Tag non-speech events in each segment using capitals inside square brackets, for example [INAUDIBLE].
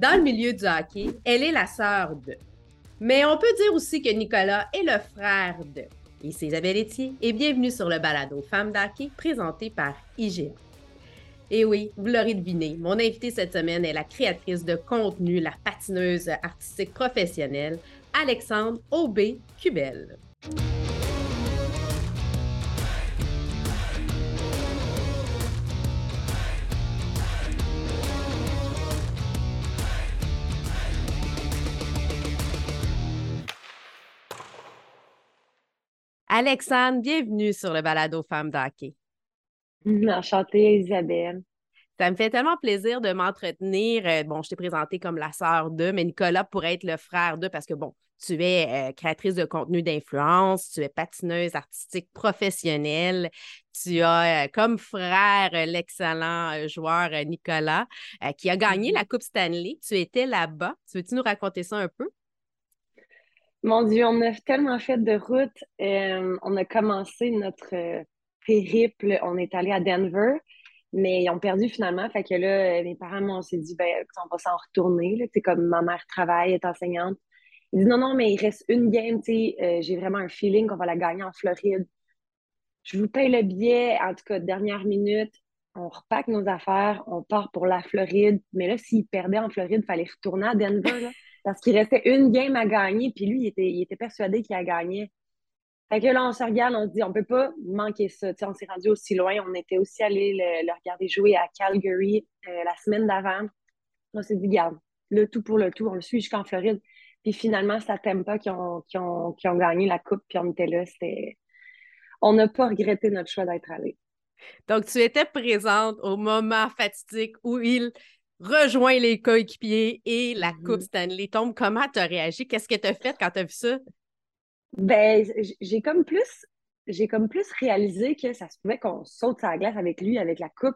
Dans le milieu du hockey, elle est la sœur de. Mais on peut dire aussi que Nicolas est le frère de. Ici Isabelle Etier et bienvenue sur le balado Femmes d'hockey présenté par IGA. Et oui, vous l'aurez deviné, mon invitée cette semaine est la créatrice de contenu, la patineuse artistique professionnelle, Alexandre Aubé Alexandre, bienvenue sur le balado Femmes d'hockey. Enchantée, Isabelle. Ça me fait tellement plaisir de m'entretenir. Euh, bon, je t'ai présenté comme la sœur de, mais Nicolas pourrait être le frère de parce que, bon, tu es euh, créatrice de contenu d'influence, tu es patineuse artistique professionnelle, tu as euh, comme frère l'excellent joueur Nicolas qui a gagné la mm-hmm. Coupe Stanley. Tu étais là-bas. Tu veux-tu nous raconter ça un peu? Mon Dieu, on a tellement fait de route. on a commencé notre périple. On est allé à Denver. Mais ils ont perdu finalement. Fait que là, mes parents m'ont dit, ben, on va s'en retourner. C'est comme ma mère travaille, est enseignante. Ils disent, non, non, mais il reste une game, euh, j'ai vraiment un feeling qu'on va la gagner en Floride. Je vous paye le billet, en tout cas, dernière minute. On repack nos affaires, on part pour la Floride. Mais là, s'il perdait en Floride, il fallait retourner à Denver, parce qu'il restait une game à gagner. Puis lui, il était, il était persuadé qu'il a gagné. Fait que là, on se regarde, on se dit, on peut pas manquer ça. on s'est rendu aussi loin. On était aussi allé le, regarder jouer à Calgary euh, la semaine d'avant. On s'est dit, garde, le tout pour le tout. On le suit jusqu'en Floride. Puis finalement, ça t'aime pas qui ont, ont, ont gagné la coupe. Puis on était là. C'était... On n'a pas regretté notre choix d'être allé. Donc, tu étais présente au moment fatidique où il rejoint les coéquipiers et la mm-hmm. Coupe Stanley tombe. Comment tu as réagi? Qu'est-ce que tu as fait quand tu as vu ça? Ben, j'ai comme plus j'ai comme plus réalisé que ça se pouvait qu'on saute la glace avec lui, avec la coupe.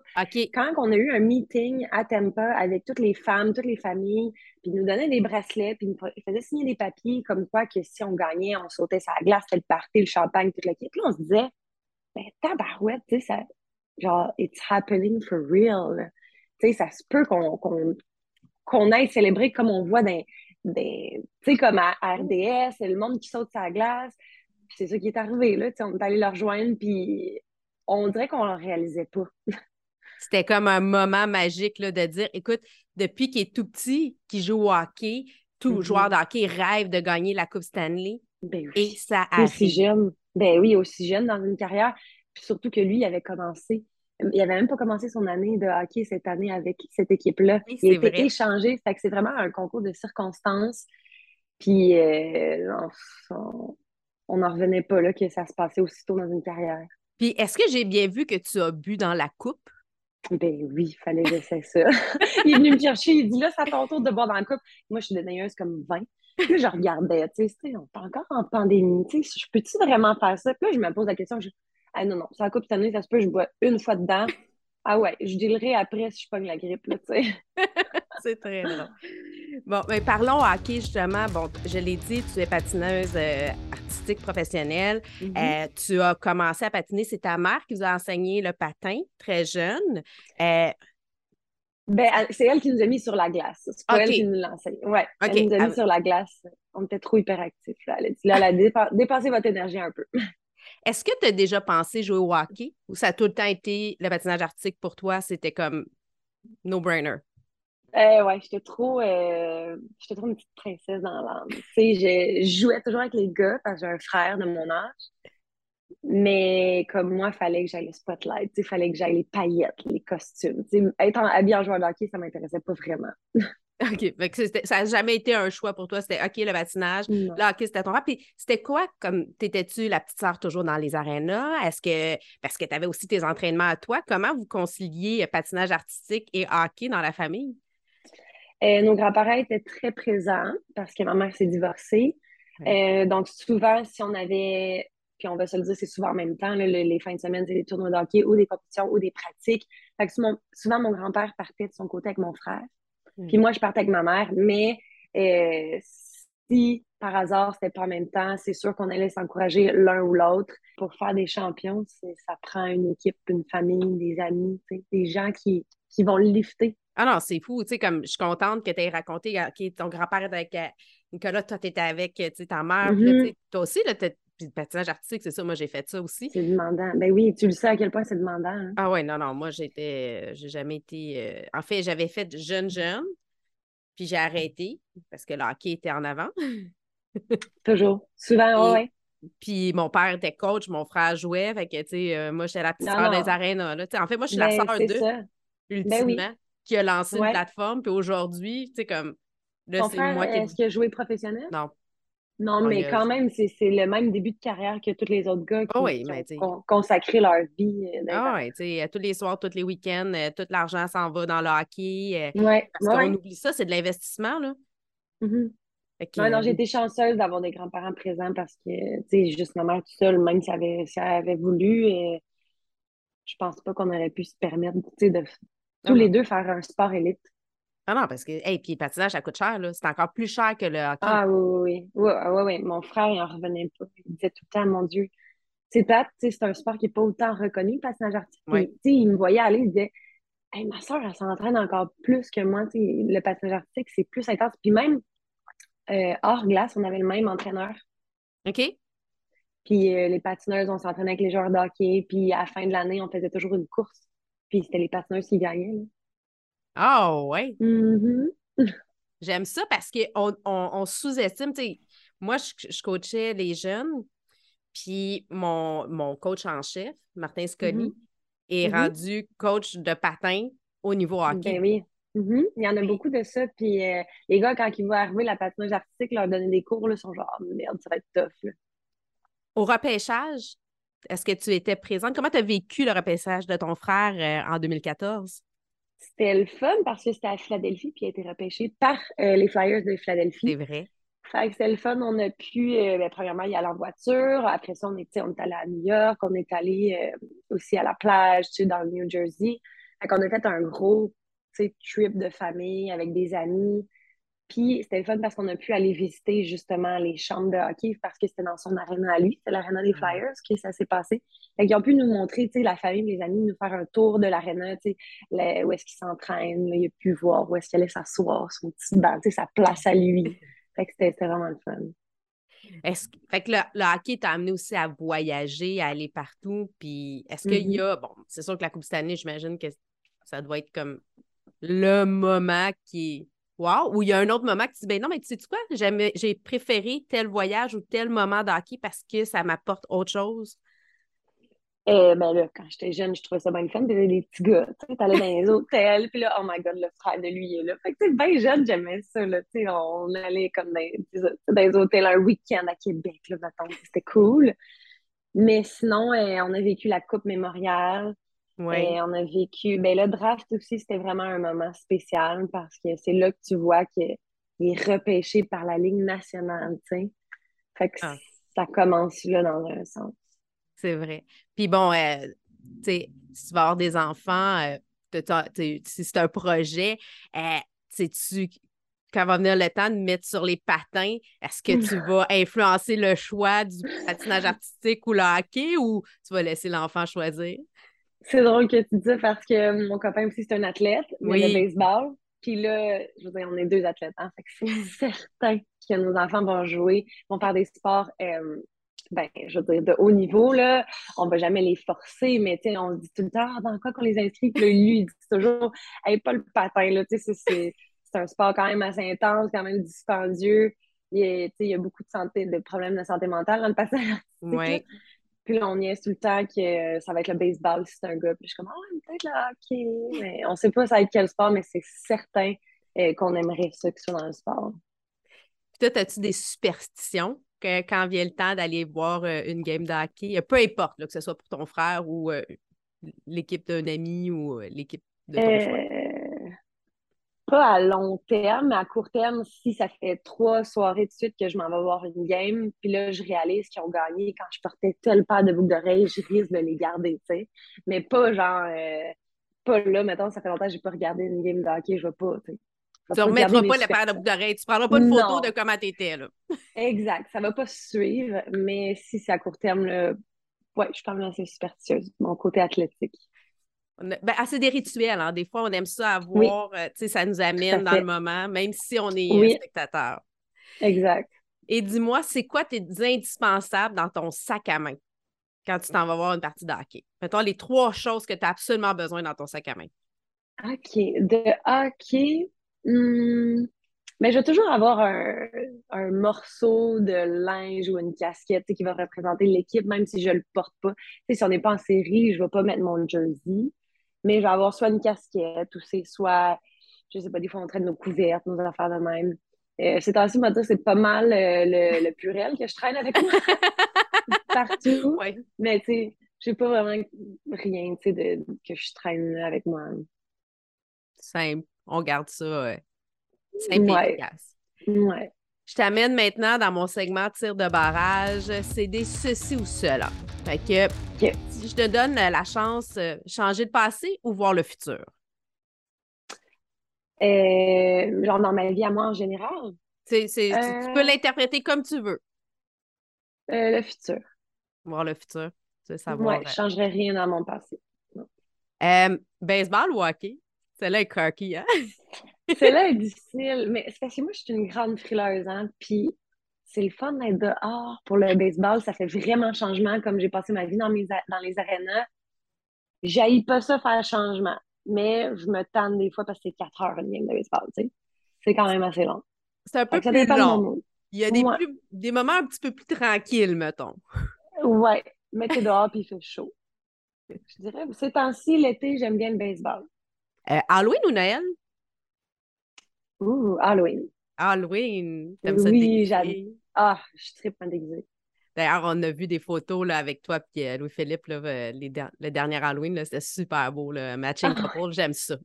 Quand on a eu un meeting à Tampa avec toutes les femmes, toutes les familles, puis il nous donnait des bracelets, puis il faisait signer des papiers comme quoi que si on gagnait, on sautait la glace, c'était le party, le champagne, toute l'équipe. Puis là, on se disait, ben tabarouette, tu sais, ça, genre, it's happening for real. Tu sais, ça se peut qu'on aille célébrer comme on voit dans, tu sais, comme à RDS, c'est le monde qui saute sa glace. C'est ça qui est arrivé, là. on est allé leur rejoindre, puis on dirait qu'on ne le réalisait pas. [LAUGHS] C'était comme un moment magique là, de dire écoute, depuis qu'il est tout petit, qu'il joue au hockey, tout mm-hmm. joueur de hockey rêve de gagner la Coupe Stanley. Ben Et ça arrive. Aussi jeune. Ben oui, aussi jeune dans une carrière. Puis surtout que lui, il avait commencé il n'avait même pas commencé son année de hockey cette année avec cette équipe-là. il a été échangé. Fait que c'est vraiment un concours de circonstances. Puis euh, on n'en revenait pas là que ça se passait aussitôt dans une carrière. Puis est-ce que j'ai bien vu que tu as bu dans la coupe? Ben oui, il fallait que ça. [LAUGHS] il est venu me chercher, il dit là, à ton tour de boire dans la coupe. Moi, je suis dédaigneuse comme 20. Puis je regardais, tu sais, on est encore en pandémie, tu sais, je peux-tu vraiment faire ça? Puis là, je me pose la question, je, ah non, non, ça coupe cette année, ça se peut, je bois une fois dedans. Ah ouais, je dirai après si je pogne la grippe, là, tu sais. [LAUGHS] c'est très drôle. Bon, mais parlons hockey, justement. Bon, je l'ai dit, tu es patineuse euh, artistique professionnelle. Mm-hmm. Euh, tu as commencé à patiner. C'est ta mère qui vous a enseigné le patin très jeune. Euh, ben, c'est elle qui nous a mis sur la glace. C'est pas elle qui nous l'a enseigné. Ouais, elle nous a mis ah sur la glace. On était trop hyperactifs. Là. Elle a dit, là, elle a dépassé votre énergie un peu. [LAUGHS] Est-ce que tu as déjà pensé jouer au hockey? Ou ça a tout le temps été le patinage artistique pour toi, c'était comme no-brainer? Euh, ouais, j'étais trop, euh, trop une petite princesse dans l'âme. Je, jouais toujours avec les gars parce que j'ai un frère de mon âge. Mais comme moi, il fallait que j'aille le spotlight, il fallait que j'aille les paillettes, les costumes. être habillé en joueur de hockey, ça m'intéressait pas vraiment. [LAUGHS] OK. ça n'a jamais été un choix pour toi. C'était OK, le patinage. Là, OK, c'était ton rap. Puis c'était quoi comme t'étais-tu la petite sœur toujours dans les arénas? Est-ce que parce que tu avais aussi tes entraînements à toi, comment vous conciliez patinage artistique et hockey dans la famille? Euh, nos grands-parents étaient très présents parce que ma mère s'est divorcée. Euh, donc, souvent, si on avait, puis on va se le dire, c'est souvent en même temps, les fins de semaine, c'est des tournois de hockey ou des compétitions ou des pratiques. Fait que souvent, mon grand-père partait de son côté avec mon frère. Puis moi, je partais avec ma mère, mais euh, si par hasard, c'était pas en même temps, c'est sûr qu'on allait s'encourager l'un ou l'autre. Pour faire des champions, ça prend une équipe, une famille, des amis, des gens qui, qui vont le lifter Ah non, c'est fou. Tu sais, comme je suis contente que tu aies raconté, OK, ton grand-père était avec euh, Nicolas, toi, tu étais avec ta mère. Mm-hmm. toi aussi, là, puis le patinage artistique, c'est ça, moi j'ai fait ça aussi. C'est demandant. Ben oui, tu le sais à quel point c'est demandant. Hein. Ah ouais, non, non, moi j'étais, j'ai jamais été. Euh, en fait, j'avais fait jeune, jeune, puis j'ai arrêté parce que le hockey était en avant. [LAUGHS] Toujours. Souvent, oui. Puis mon père était coach, mon frère jouait. Fait que, tu sais, euh, moi, j'étais la petite sœur des arènes. En fait, moi, je suis la ben, sœur de, ben ultimement, qui a lancé une plateforme. Puis aujourd'hui, tu sais, comme. Là, c'est moi qui. Est-ce qu'il a joué professionnel? Non. Non, mais quand même, c'est le même début de carrière que tous les autres gars qui, qui ont consacré leur vie. Euh, ah oui, tu sais, tous les soirs, tous les week-ends, euh, tout l'argent s'en va dans le hockey. Oui. Parce qu'on oublie ça, c'est de l'investissement, là. Mm-hmm non, j'ai été chanceuse d'avoir des grands-parents présents parce que, tu sais, juste ma mère toute seule, même si elle avait, si elle avait voulu, et je pense pas qu'on aurait pu se permettre, tu sais, de tous ah les deux faire un sport élite. Ah non, parce que, hey, puis le patinage, ça coûte cher, là. C'est encore plus cher que le hockey. Ah oui, oui, oui. Oui, oui, Mon frère, il en revenait pas. Il disait tout le temps, mon Dieu, c'est sais, c'est un sport qui n'est pas autant reconnu, le patinage artistique. Tu sais, il me voyait aller, il disait, hey, ma soeur, elle s'entraîne encore plus que moi. Tu sais, le patinage artistique, c'est plus intense. Puis même, euh, hors glace, on avait le même entraîneur. OK. Puis euh, les patineuses, on s'entraînait avec les joueurs de hockey. Puis à la fin de l'année, on faisait toujours une course. Puis c'était les patineuses qui gagnaient. Ah, oh, ouais. Mm-hmm. J'aime ça parce qu'on on, sous-estime. Moi, je, coachais les jeunes. Puis mon, mon coach en chef, Martin Scully, mm-hmm. est mm-hmm. rendu coach de patin au niveau hockey. Ben oui. Il y en a beaucoup de ça. Puis euh, les gars, quand ils vont arriver la patinage artistique, leur donner des cours, là, sont genre, oh, merde, ça va être tough. Au repêchage, est-ce que tu étais présente? Comment tu as vécu le repêchage de ton frère euh, en 2014? C'était le fun parce que c'était à Philadelphie puis il a été repêché par euh, les Flyers de Philadelphie. C'est vrai. Fait que c'était le fun. On a pu, ben, premièrement, y aller en voiture. Après ça, on, était, on est allé à New York. On est allé aussi à la plage, tu sais, dans le New Jersey. Fait qu'on a fait un gros trip de famille avec des amis. Puis c'était le fun parce qu'on a pu aller visiter justement les chambres de hockey parce que c'était dans son arena à lui, c'est l'aréna des Flyers que ça s'est passé. Fait qu'ils ont pu nous montrer, tu sais, la famille, les amis, nous faire un tour de l'aréna, tu sais, où est-ce qu'il s'entraîne, il a pu voir où est-ce qu'il allait s'asseoir, son petit banc, tu sais, sa place à lui. [LAUGHS] Fait que c'était vraiment le fun. Est-ce, fait que le, hockey t'a amené aussi à voyager, à aller partout. Puis est-ce qu'il y mm-hmm. a, bon, c'est sûr que la Coupe cette année, j'imagine que ça doit être comme le moment qui est wow, ou il y a un autre moment qui dit ben non, mais tu sais quoi, j'ai préféré tel voyage ou tel moment d'hockey parce que ça m'apporte autre chose? Eh ben là, quand j'étais jeune, je trouvais ça bien fun. Des petits gars, tu allais dans les hôtels, puis là, oh my god, le frère de lui est là. Fait que, tu sais, bien jeune, j'aimais ça, là. Tu sais, on allait comme dans, dans les hôtels un week-end à Québec, là, C'était cool. Mais sinon, eh, on a vécu la Coupe mémoriale. Ouais. on a vécu. Ben, le draft aussi, c'était vraiment un moment spécial parce que c'est là que tu vois qu'il est repêché par la Ligue nationale, tu. Fait que ah. ça commence là dans un sens. C'est vrai. Puis bon, euh, tu sais, si tu vas avoir des enfants, euh, si c'est un projet, euh, sais-tu quand va venir le temps de mettre sur les patins, est-ce que tu [LAUGHS] vas influencer le choix du patinage artistique ou le hockey ou tu vas laisser l'enfant choisir? C'est drôle que tu dis ça parce que mon copain aussi, c'est un athlète, mais le baseball. Puis là, je veux dire, on est deux athlètes. Hein, fait que c'est [LAUGHS] certain que nos enfants vont jouer, vont faire des sports, euh, ben, je veux dire, de haut niveau. Là. On ne va jamais les forcer, mais on se dit tout le temps, ah, dans quoi qu'on les inscrit? Puis lui, il dit toujours, hey, pas le patin. Là, c'est, un sport quand même assez intense, quand même dispendieux. Il y a, il y a beaucoup de santé, de problèmes de santé mentale dans le artistique. Puis là, on niaise tout le temps que ça va être le baseball si c'est un gars. Puis je suis comme, ah, peut-être le hockey. Mais on sait pas ça va être quel sport, mais c'est certain euh, qu'on aimerait ça que soit dans le sport. Puis toi, as-tu des superstitions que, quand vient le temps d'aller voir euh, une game de hockey? Peu importe, que ce soit pour ton frère ou euh, l'équipe d'un ami ou l'équipe de ton choix pas à long terme, mais à court terme, si ça fait trois soirées de suite que je m'en vais voir une game, puis là, je réalise qu'ils ont gagné quand je portais tel paire de boucles d'oreilles, je risque de les garder, tu sais. Mais pas genre, euh, pas là, mettons, ça fait longtemps que j'ai pas regardé une game de hockey, je vais pas, tu sais. Tu ne remettras pas le paire de boucles d'oreilles, tu prendras pas une photo de comment tu étais, là. exact, ça va pas suivre, mais si c'est à court terme, là, ouais, je suis quand même assez superstitieuse, mon côté athlétique. Ben, c'est des rituels. Hein. Des fois, on aime ça avoir, euh, sais, ça nous amène dans le moment, même si on est oui. spectateur. Exact. Et dis-moi, c'est quoi tes indispensables dans ton sac à main quand tu t'en vas voir une partie de hockey? Mettons les trois choses que tu as absolument besoin dans ton sac à main. OK. De hockey, hmm, mais je vais toujours avoir un, morceau de linge ou une casquette qui va représenter l'équipe, même si je ne le porte pas. si on n'est pas en série, je ne vais pas mettre mon jersey, mais je vais avoir soit une casquette ou c'est soit, je sais pas, des fois on traîne nos couvertes, nos affaires de même. Euh, c'est ainsi, moi, c'est pas mal euh, le, le, purel que je traîne avec moi [LAUGHS] partout. Mais tu sais, j'ai pas vraiment rien de, que je traîne avec moi. Simple. On garde ça. Simple ouais. efficace. Ouais. Je t'amène maintenant dans mon segment tir de barrage. C'est des ceci ou cela. Fait que si je te donne la chance, euh, changer de passé ou voir le futur? Euh, genre dans ma vie à moi en général? Tu, peux euh, l'interpréter comme tu veux. le futur. Voir le futur. Tu savoir. je ne changerais rien dans mon passé. baseball ou hockey? Celle-là est cocky, hein? [LAUGHS] Celle-là est difficile, mais c'est parce que moi, je suis une grande frileuse, hein, puis c'est le fun d'être dehors pour le baseball. Ça fait vraiment changement, comme j'ai passé ma vie dans, mes, dans les arénas. J'haïs pas ça faire changement, mais je me tanne des fois parce que c'est 4 heures une game de baseball, tu sais. C'est quand même assez long. C'est un peu plus long. Il y a des, des moments un petit peu plus tranquilles, mettons. Ouais, mais t'es dehors puis il fait chaud. [LAUGHS] Je dirais, ces temps-ci, l'été, j'aime bien le baseball. Euh, Halloween ou Noël? Ouh, Halloween. Halloween. oui, j'adore. Ah, je suis très pas déguisée. D'ailleurs, on a vu des photos là, avec toi et euh, Louis-Philippe, euh, le dernier Halloween, c'était super beau, le matching ah. couple, j'aime ça.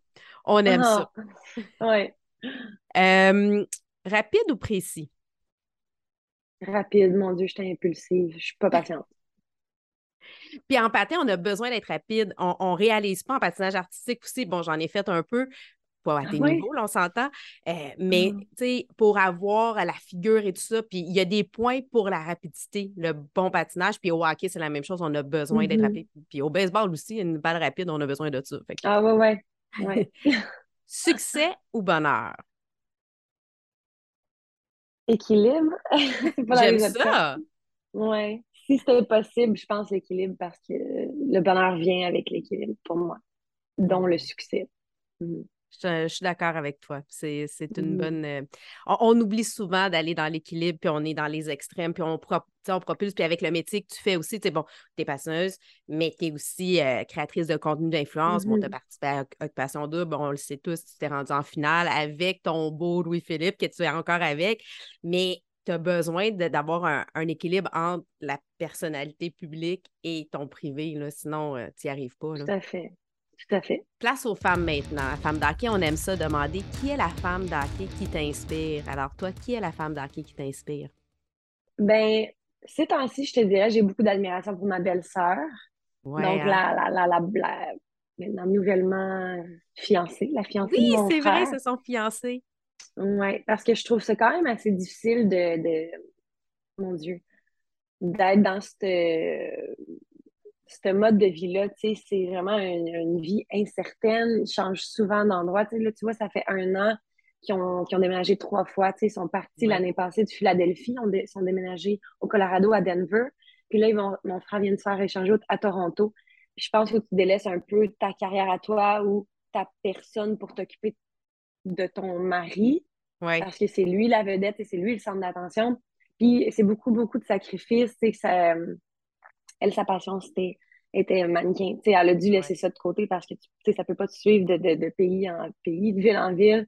On aime ça. [LAUGHS] Ah, oui. rapide ou précis? Rapide, mon Dieu, je suis impulsive, je suis pas [LAUGHS] patiente. Puis en patin, on a besoin d'être rapide. On ne réalise pas en patinage artistique aussi. Bon, j'en ai fait un peu, pas à tes niveaux, là, on s'entend. Euh, mais, mmh. tu sais, pour avoir la figure et tout ça, puis il y a des points pour la rapidité, le bon patinage. Puis au hockey, c'est la même chose, on a besoin d'être mmh rapide. Puis au baseball aussi, une balle rapide, on a besoin de ça. Ah ouais, ouais. [LAUGHS] Succès ou bonheur? Équilibre. [LAUGHS] J'aime ça. Oui. Si c'était possible, je pense l'équilibre parce que le bonheur vient avec l'équilibre pour moi, dont le succès. Mmh. Je, suis d'accord avec toi. C'est une mmh. bonne. Euh, on, oublie souvent d'aller dans l'équilibre, puis on est dans les extrêmes, puis on, on propulse. Puis avec le métier que tu fais aussi, tu bon, tu es passionneuse, mais tu es aussi euh, créatrice de contenu d'influence. Bon, tu as mmh participé à Occupation Double, on le sait tous, tu t'es rendu en finale avec ton beau Louis-Philippe, que tu es encore avec. Mais tu as besoin d'avoir un, équilibre entre la personnalité publique et ton privé, là, sinon euh, tu n'y arrives pas. Tout à fait. Tout à fait. Place aux femmes maintenant. La femme d'hockey, on aime ça demander qui est la femme d'hockey qui t'inspire. Alors, toi, qui est la femme d'hockey qui t'inspire? Ben, ces temps-ci, je te dirais, j'ai beaucoup d'admiration pour ma belle-sœur. Donc, hein? la, la, la, maintenant nouvellement fiancée, la fiancée oui, c'est vrai, se sont fiancés. Oui, parce que je trouve ça quand même assez difficile de, de mon Dieu, d'être dans cette ce mode de vie-là, c'est vraiment une, vie incertaine. Ils changent souvent d'endroit. Là, tu vois, ça fait un an qu'ils ont, ont, déménagé trois fois. Ils sont partis l'année passée de Philadelphie. Ils sont déménagés au Colorado, à Denver. Puis là, ils vont, mon frère vient de se faire échanger à Toronto. je pense que tu délaisses un peu ta carrière à toi ou ta personne pour t'occuper de ton mari. Parce que c'est lui la vedette et c'est lui le centre d'attention. Puis c'est beaucoup, beaucoup de sacrifices. Ça elle, sa passion, c'était était mannequin. sais, elle a dû laisser ça de côté parce que ça ne peut pas te suivre de, de, pays en pays, de ville en ville.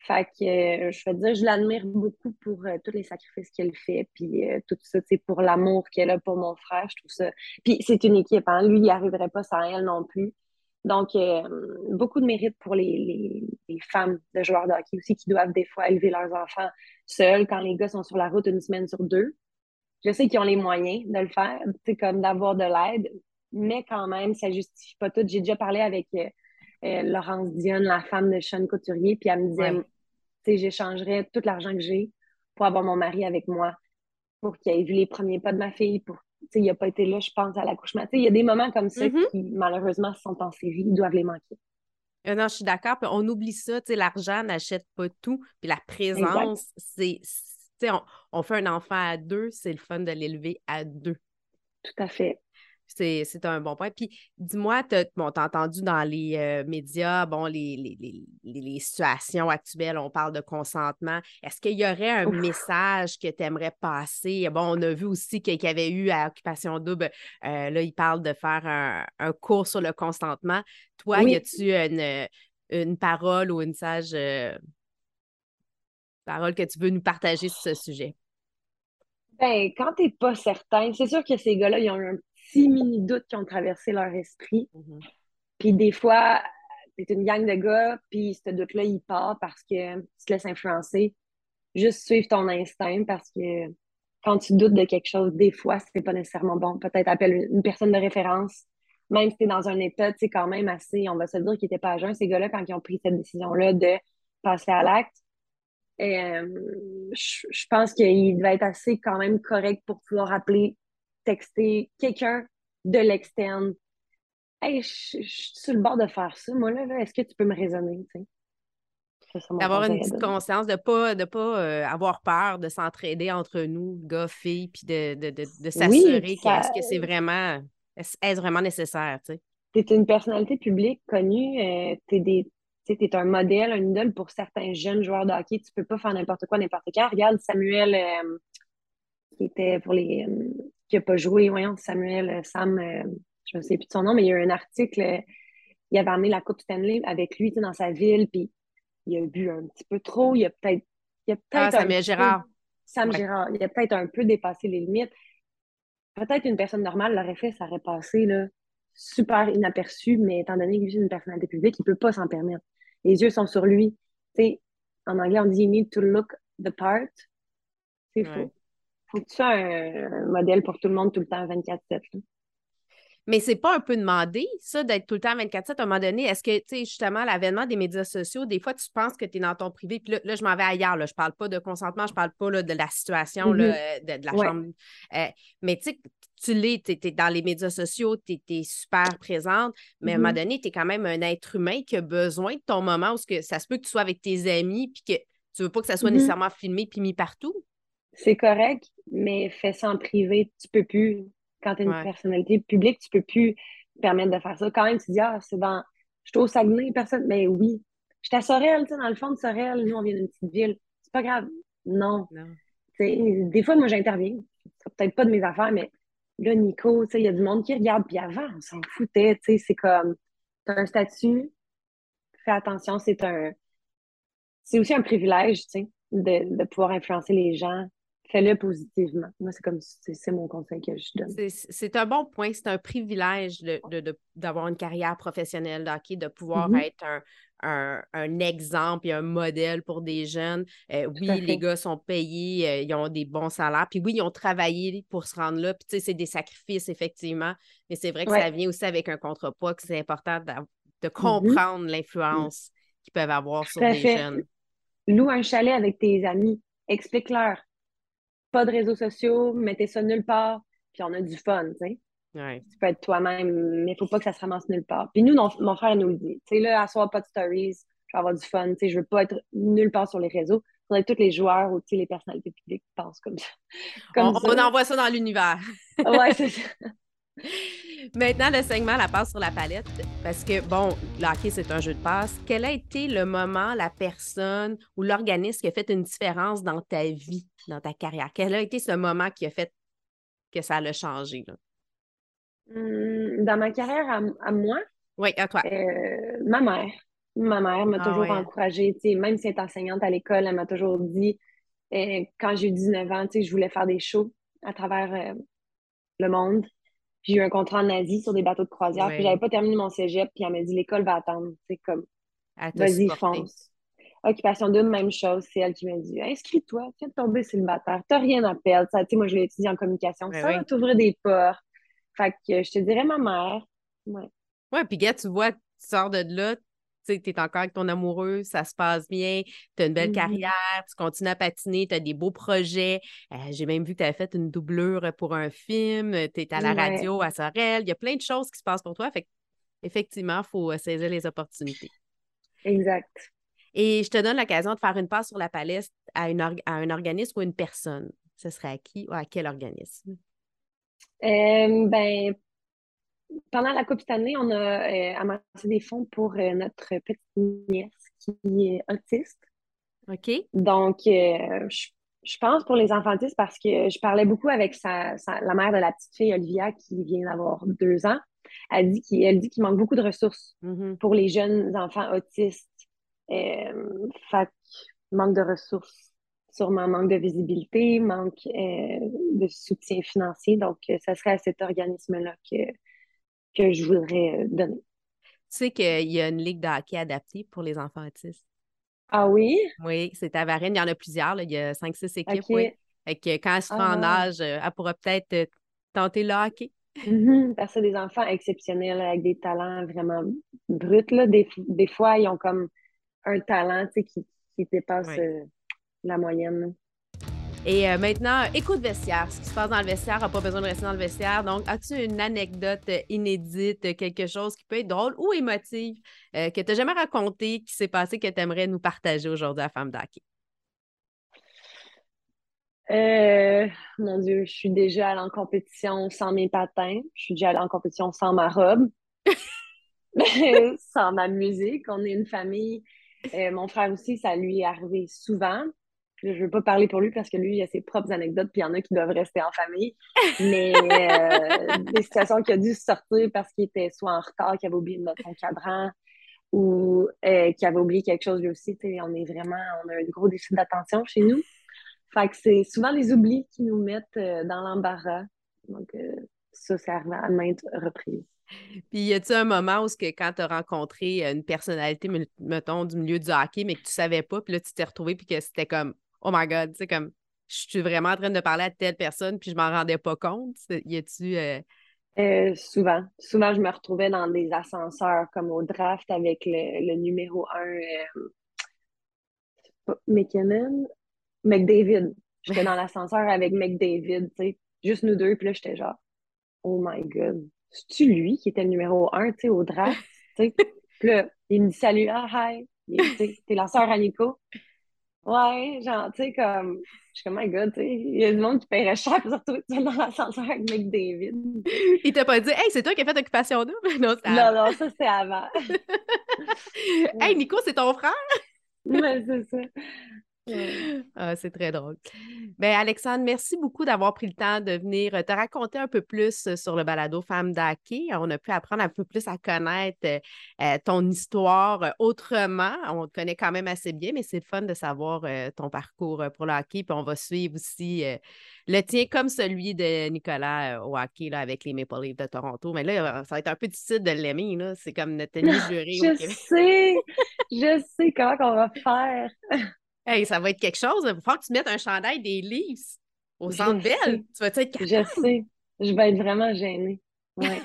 Fait que euh, je veux dire, je l'admire beaucoup pour euh, tous les sacrifices qu'elle fait, puis euh, tout ça, pour l'amour qu'elle a pour mon frère, je trouve ça. Puis c'est une équipe, hein? lui, il n'y arriverait pas sans elle non plus. Donc, beaucoup de mérite pour les, les, les, femmes de joueurs de hockey aussi qui doivent des fois élever leurs enfants seuls quand les gars sont sur la route une semaine sur deux je sais qu'ils ont les moyens de le faire, c'est comme d'avoir de l'aide, mais quand même, ça justifie pas tout. J'ai déjà parlé avec euh, euh, Laurence Dionne, la femme de Sean Couturier, puis elle me disait, tu sais, j'échangerais tout l'argent que j'ai pour avoir mon mari avec moi, pour qu'il ait vu les premiers pas de ma fille, pour il n'a pas été là, je pense, à l'accouchement. Il y a des moments comme ça Mhm. qui, malheureusement, sont en série, ils doivent les manquer. Euh, non, je suis d'accord. On oublie ça. tu sais, L'argent n'achète pas tout. Puis la présence, c'est. Tu On, on fait un enfant à deux, c'est le fun de l'élever à deux. Tout à fait. C'est un bon point. Puis dis-moi, t'as bon, t'as entendu dans les euh, médias, bon, les, les, les- les- les situations actuelles, on parle de consentement. Est-ce qu'il y aurait un Ouf. message que tu aimerais passer? Bon, on a vu aussi qu'il y avait eu à Occupation Double, euh, là, il parle de faire un, un cours sur le consentement. Toi, Oui. y a-tu une, une parole ou une sage euh, parole que tu veux nous partager sur ce sujet? Ben, quand t'es pas certain, c'est sûr que ces gars-là, ils ont eu un petit mini doute qui ont traversé leur esprit. Mhm. Puis des fois, t'es une gang de gars, puis ce doute-là, il part parce que tu te laisses influencer. Juste suivre ton instinct parce que quand tu doutes de quelque chose, des fois, c'est pas nécessairement bon. Peut-être appelle une personne de référence. Même si t'es dans un état, tu sais, quand même assez, on va se dire qu'ils étaient pas à jeun, ces gars-là, quand ils ont pris cette décision-là de passer à l'acte. Et, euh, je, je pense qu'il devait être assez quand même correct pour pouvoir appeler, texter quelqu'un de l'externe. Hey, je, je suis sur le bord de faire ça, moi, là, là, est-ce que tu peux me raisonner, tu D'avoir une petite conscience, de ne pas, de pas euh, avoir peur de s'entraider entre nous, gars, filles, puis de, de, de, de s'assurer puis que ça- est-ce que c'est vraiment, est-ce vraiment nécessaire, tu sais? T'es une personnalité publique connue, euh, t'es des, tu t'es un modèle, un idole pour certains jeunes joueurs de hockey. Tu peux pas faire n'importe quoi, n'importe quand. Regarde Samuel, euh, qui était pour les, euh, qui a pas joué, voyons, Samuel, euh, Sam, euh, je me sais plus de son nom, mais il y a eu un article, il avait amené la Coupe Stanley avec lui, dans sa ville, puis il a bu un petit peu trop, il a peut-être, peut-être Ah, Samuel peu- Gérard. Sam Ouais. Gérard, il a peut-être un peu dépassé les limites. Peut-être une personne normale l'aurait fait, ça aurait passé là, super inaperçu, mais étant donné que lui, c'est une personnalité publique, il peut pas s'en permettre. Les yeux sont sur lui. En anglais, on dit you need to look the part. C'est Ouais. faux. Faut que tu sois un, un modèle pour tout le monde tout le temps 24-7. là. Mais c'est pas un peu demandé, ça, d'être tout le temps 24-7 à un moment donné. Est-ce que, tu sais, justement, l'avènement des médias sociaux, des fois, tu penses que tu es dans ton privé. Puis là, là, je m'en vais ailleurs. Là. Je parle pas de consentement, je parle pas là, de la situation, là, euh, de, de la Ouais. chambre. Euh, mais tu sais, tu l'es, tu es, dans les médias sociaux, tu es, super présente, mais à un moment Mhm. donné, tu es quand même un être humain qui a besoin de ton moment où que, ça se peut que tu sois avec tes amis, puis que tu veux pas que ça soit Mhm. nécessairement filmé puis mis partout. C'est correct, mais fais ça en privé. Tu peux plus, quand tu es une Ouais. personnalité publique, tu peux plus permettre de faire ça. Quand même, tu dis, ah, c'est dans, je suis au Saguenay, personne, mais oui. Je suis à Sorel, tu sais, dans le fond de Sorel, nous, on vient d'une petite ville. C'est pas grave. Non. Des fois, moi, j'interviens. C'est peut-être pas de mes affaires, mais là, Nico, il y a du monde qui regarde. Puis avant, on s'en foutait, tu sais, c'est comme, t'as un statut, fais attention, c'est un, c'est aussi un privilège, tu sais, de, de pouvoir influencer les gens. Fais-le positivement. Moi, c'est comme, c'est mon conseil que je donne. C'est- un bon point. C'est un privilège de- de- de- d'avoir une carrière professionnelle de hockey, de pouvoir Mhm. être un, un- un exemple et un modèle pour des jeunes. Euh, oui, les gars sont payés, euh, ils ont des bons salaires. Puis oui, ils ont travaillé pour se rendre là. Puis tu sais, c'est des sacrifices, effectivement. Mais c'est vrai que Ouais. ça vient aussi avec un contrepoids, que c'est important de Mhm. comprendre l'influence qu'ils peuvent avoir sur Tout fait. jeunes. Loue un chalet avec tes amis. Explique-leur. Pas de réseaux sociaux, mettez ça nulle part, puis on a du fun, tu sais. Ouais. Tu peux être toi-même, mais il faut pas que ça se ramasse nulle part. Puis nous, non- mon frère nous le dit. Tu sais, là, à soir, pas de stories, je vais avoir du fun. Tu sais, je veux pas être nulle part sur les réseaux. Il faudrait que tous les joueurs ou les personnalités publiques pensent comme ça. [LAUGHS] Comme On, ça. on envoie ça dans l'univers. Ouais, [LAUGHS] c'est ça. Maintenant, le segment La passe sur la palette, parce que, bon, le hockey, c'est un jeu de passe. Quel a été le moment, la personne ou l'organisme qui a fait une différence dans ta vie, dans ta carrière? Quel a été ce moment qui a fait que ça l'a changé? là? Hum, Dans ma carrière à, à moi, Oui, à toi. euh, ma mère. Ma mère m'a Ah toujours ouais. encouragée, même si elle est enseignante à l'école, elle m'a toujours dit, euh, quand j'ai eu 19 ans, je voulais faire des shows à travers euh, le monde. Puis j'ai eu un contrat en Asie sur des bateaux de croisière, Ouais. puis j'avais pas terminé mon cégep, puis elle m'a dit, l'école va attendre, sais, comme, vas-y, fonce. Occupation double, même chose, c'est elle qui m'a dit, inscris-toi, viens de tomber célibataire, t'as rien à perdre. Ça, tu sais, moi, je l'ai étudié en communication, Ouais, ça ouais. va t'ouvrir des portes. Fait que je te dirais ma mère. Ouais. Oui, puis gars, tu vois, tu sors de là, tu es encore avec ton amoureux, ça se passe bien, tu as une belle Mhm. carrière, tu continues à patiner, tu as des beaux projets. Euh, J'ai même vu que tu avais fait une doublure pour un film, tu es à la Ouais. radio à Sorel. Il y a plein de choses qui se passent pour toi. Fait effectivement, il faut euh, saisir les opportunités. Exact. Et je te donne l'occasion de faire une passe sur la palette à, une à un organisme ou une personne. Ce serait à qui ou à quel organisme? Euh, ben, pendant la Coupe cette année, on a euh, amassé des fonds pour euh, notre petite nièce qui est autiste. OK? Donc, euh, je, je pense pour les enfants autistes parce que je parlais beaucoup avec sa, sa- la mère de la petite fille, Olivia, qui vient d'avoir deux ans. Elle dit qu'il manque beaucoup de ressources Mhm. pour les jeunes enfants autistes. Euh, fait manque de ressources, sûrement manque de visibilité, manque euh, de soutien financier. Donc, euh, ça serait à cet organisme-là que, que je voudrais euh, donner. Tu sais qu'il y a une ligue de hockey adaptée pour les enfants autistes. Ah oui? Oui, c'est à Varennes. Il y en a plusieurs. là. Il y a cinq, six équipes. OK. Oui. Fait que quand elle sera Ah, en wow. âge, euh, elle pourra peut-être euh, tenter le hockey. Mhm, Parce que c'est des enfants exceptionnels avec des talents vraiment bruts. Là. Des, des fois, ils ont comme un talent qui, qui dépasse Oui. euh, la moyenne. Et euh, maintenant, écoute vestiaire. Ce qui se passe dans le vestiaire n'a pas besoin de rester dans le vestiaire. Donc, as-tu une anecdote euh, inédite, euh, quelque chose qui peut être drôle ou émotive euh, que tu n'as jamais raconté, qui s'est passé, que tu aimerais nous partager aujourd'hui à Femme d'Hockey? Euh, mon Dieu, je suis déjà allée en compétition sans mes patins. Je suis déjà allée en compétition sans ma robe. [LAUGHS] sans ma musique. On est une famille. Euh, mon frère aussi, ça lui est arrivé souvent. Je ne veux pas parler pour lui parce que lui, il a ses propres anecdotes, puis il y en a qui doivent rester en famille. Mais [LAUGHS] euh, des situations qu'il a dû sortir parce qu'il était soit en retard, qu'il avait oublié de mettre son cadran, ou euh, qu'il avait oublié quelque chose lui aussi. Tu sais, on est vraiment, on a un gros déficit d'attention chez nous. Fait que c'est souvent les oublis qui nous mettent euh, dans l'embarras. Donc, euh, ça, c'est arrivé à maintes reprises. Puis, y a-tu un moment où, que quand tu as rencontré une personnalité, me- mettons, du milieu du hockey, mais que tu savais pas, puis là, tu t'es retrouvé, puis que c'était comme, oh my God, tu sais, comme, je suis vraiment en train de parler à telle personne, puis je m'en rendais pas compte. Y a-tu. euh, Euh, souvent. Souvent, je me retrouvais dans des ascenseurs comme au draft avec le, le numéro 1 McKinnon, McDavid. J'étais dans l'ascenseur avec McDavid, tu sais, juste nous deux, puis là, j'étais genre, oh my God, c'est-tu lui qui était le numéro 1, tu sais, au draft, tu sais? [LAUGHS] Puis là, il me dit salut, ah, hi, t'es la sœur à Nico. Ouais, genre, tu sais, comme, je suis comme, my God, tu sais, il y a du monde qui paierait cher pour se retrouver dans l'ascenseur avec McDavid. Il t'a pas dit, hey, c'est toi qui as fait Occupation double? [LAUGHS] Non, Non, non, ça, c'est avant. [LAUGHS] Hey, Nico, c'est ton frère? Ouais, c'est ça. [LAUGHS] Ah, c'est très drôle. Ben, Alexandre, merci beaucoup d'avoir pris le temps de venir euh, te raconter un peu plus euh, sur le balado Femme d'Hockey. On a pu apprendre un peu plus à connaître euh, ton histoire autrement. On te connaît quand même assez bien, mais c'est le fun de savoir euh, ton parcours pour le hockey. Puis on va suivre aussi euh, le tien comme celui de Nicolas au hockey là, avec les Maple Leafs de Toronto. Mais là, ça va être un peu difficile de l'aimer. C'est comme notre tenue [LAUGHS] jurée au Je Québec. sais, je sais comment on va faire. Hey, ça va être quelque chose. Il va falloir que tu mettes un chandail des Leafs au Je Centre Bell. sais. Tu vas être Je capable? sais. Je vais être vraiment gênée. Ouais.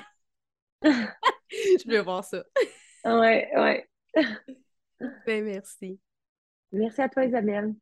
[LAUGHS] Je veux voir ça. Ouais, ouais. Ben, merci. Merci à toi, Isabelle.